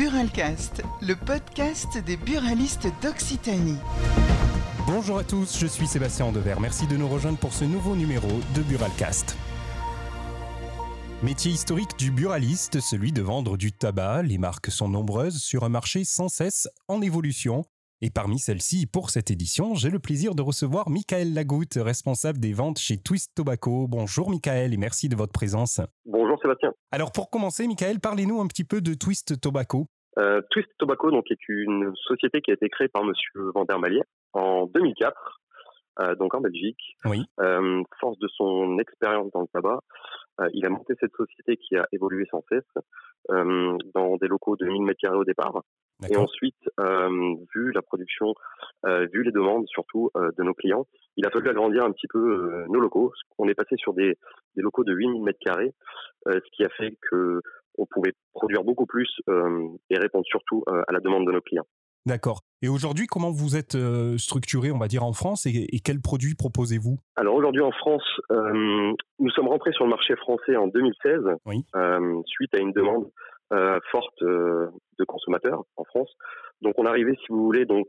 Buralcast, le podcast des buralistes d'Occitanie. Bonjour à tous, je suis Sébastien Andever. Merci de nous rejoindre pour ce nouveau numéro de Buralcast. Métier historique du buraliste, celui de vendre du tabac. Les marques sont nombreuses sur un marché sans cesse en évolution. Et parmi celles-ci, pour cette édition, j'ai le plaisir de recevoir Michael Lagoutte, responsable des ventes chez Twist Tobacco. Bonjour Michael et merci de votre présence. Bonjour Sébastien. Alors pour commencer, Michael, parlez-nous un petit peu de Twist Tobacco. Euh, Twist Tobacco donc, est une société qui a été créée par Monsieur Vandermalier en 2004, euh, donc en Belgique. Oui. Euh, force de son expérience dans le tabac, euh, il a monté cette société qui a évolué sans cesse euh, dans des locaux de 1000 m2 au départ. Et ensuite, euh, vu la production, euh, vu les demandes surtout euh, de nos clients, il a fallu agrandir un petit peu nos locaux. On est passé sur des, des locaux de 8000 mètres carrés, euh, ce qui a fait que on pouvait produire beaucoup plus euh, et répondre surtout euh, à la demande de nos clients. D'accord. Et aujourd'hui, comment vous êtes euh, structuré, on va dire, en France et, et quels produits proposez-vous? Alors aujourd'hui en France, euh, nous sommes rentrés sur le marché français en 2016 Oui. euh, suite à une demande euh, forte de consommateurs en France. Donc on arrivé, si vous voulez, donc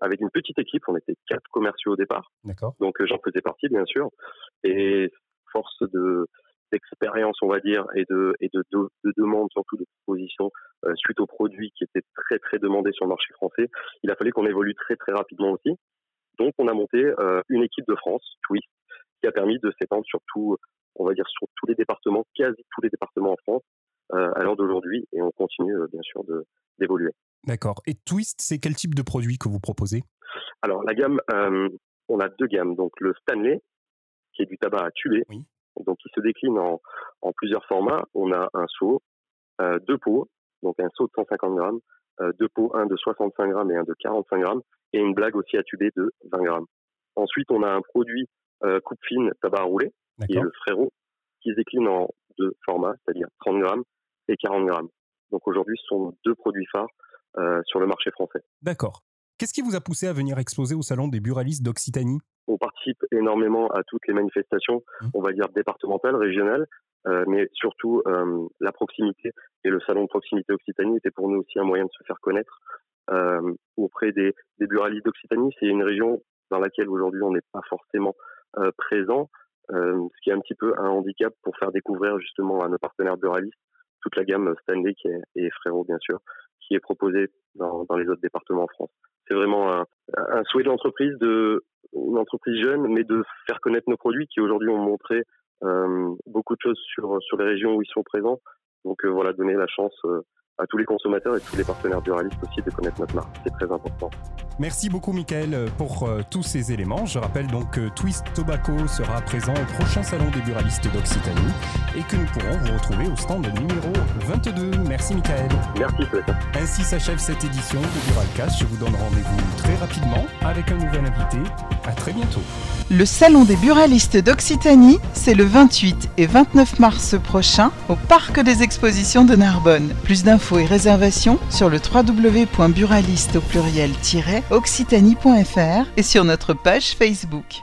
avec une petite équipe. On était quatre commerciaux au départ. D'accord. Donc j'en faisais partie bien sûr. Et force de d'expérience, on va dire, et de et de, de, de demande surtout de propositions euh, suite aux produits qui étaient très très demandés sur le marché français, il a fallu qu'on évolue très très rapidement aussi. Donc on a monté euh, une équipe de France, Twist, qui a permis de s'étendre sur tout, on va dire sur tous les départements, quasi tous les départements en France euh, à l'heure d'aujourd'hui, et on continue bien sûr de d'évoluer. D'accord. Et Twist, c'est quel type de produit que vous proposez? Alors la gamme, on a deux gammes, donc le Stanley, qui est du tabac à tuer, Oui. Donc il se décline en, en plusieurs formats. On a un seau, euh, deux pots, donc un seau de 150 grammes, euh, deux pots, un de 65 grammes et un de 45 grammes, et une blague aussi à tuber de 20 grammes. Ensuite, on a un produit euh, coupe fine tabac à rouler, qui est le frérot, qui se décline en deux formats, c'est-à-dire 30 grammes et 40 grammes. Donc aujourd'hui, ce sont nos deux produits phares euh, sur le marché français. D'accord. Qu'est-ce qui vous a poussé à venir exposer au salon des buralistes d'Occitanie? On participe énormément à toutes les manifestations, Mmh. on va dire départementales, régionales, euh, mais surtout euh, la proximité et le salon de proximité Occitanie était pour nous aussi un moyen de se faire connaître euh, auprès des, des buralistes d'Occitanie. C'est une région dans laquelle aujourd'hui on n'est pas forcément présent, ce qui est un petit peu un handicap pour faire découvrir justement à nos partenaires buralistes toute la gamme Stanley qui est, et Frérot bien sûr, qui est proposée dans, dans les autres départements en France. C'est vraiment un, souhait de l'entreprise de une entreprise jeune, mais de faire connaître nos produits qui aujourd'hui ont montré euh, beaucoup de choses sur sur les régions où ils sont présents. Donc euh, voilà, donner la chance euh, à tous les consommateurs et tous les partenaires buralistes aussi de connaître notre marque. C'est très important. Merci beaucoup, Michael, pour euh, tous ces éléments. Je rappelle donc que Twist Tobacco sera présent au prochain salon des buralistes d'Occitanie et que nous pourrons vous retrouver au stand numéro 22. Merci, Michael. Merci. Ainsi s'achève cette édition de Buralcast. Je vous donne rendez-vous très rapidement avec un nouvel invité. À très bientôt. Le Salon des buralistes d'Occitanie, c'est le 28 et 29 mars prochain au Parc des Expositions de Narbonne. Plus d'infos et réservations sur le www.buraliste au pluriel-occitanie.fr et sur notre page Facebook.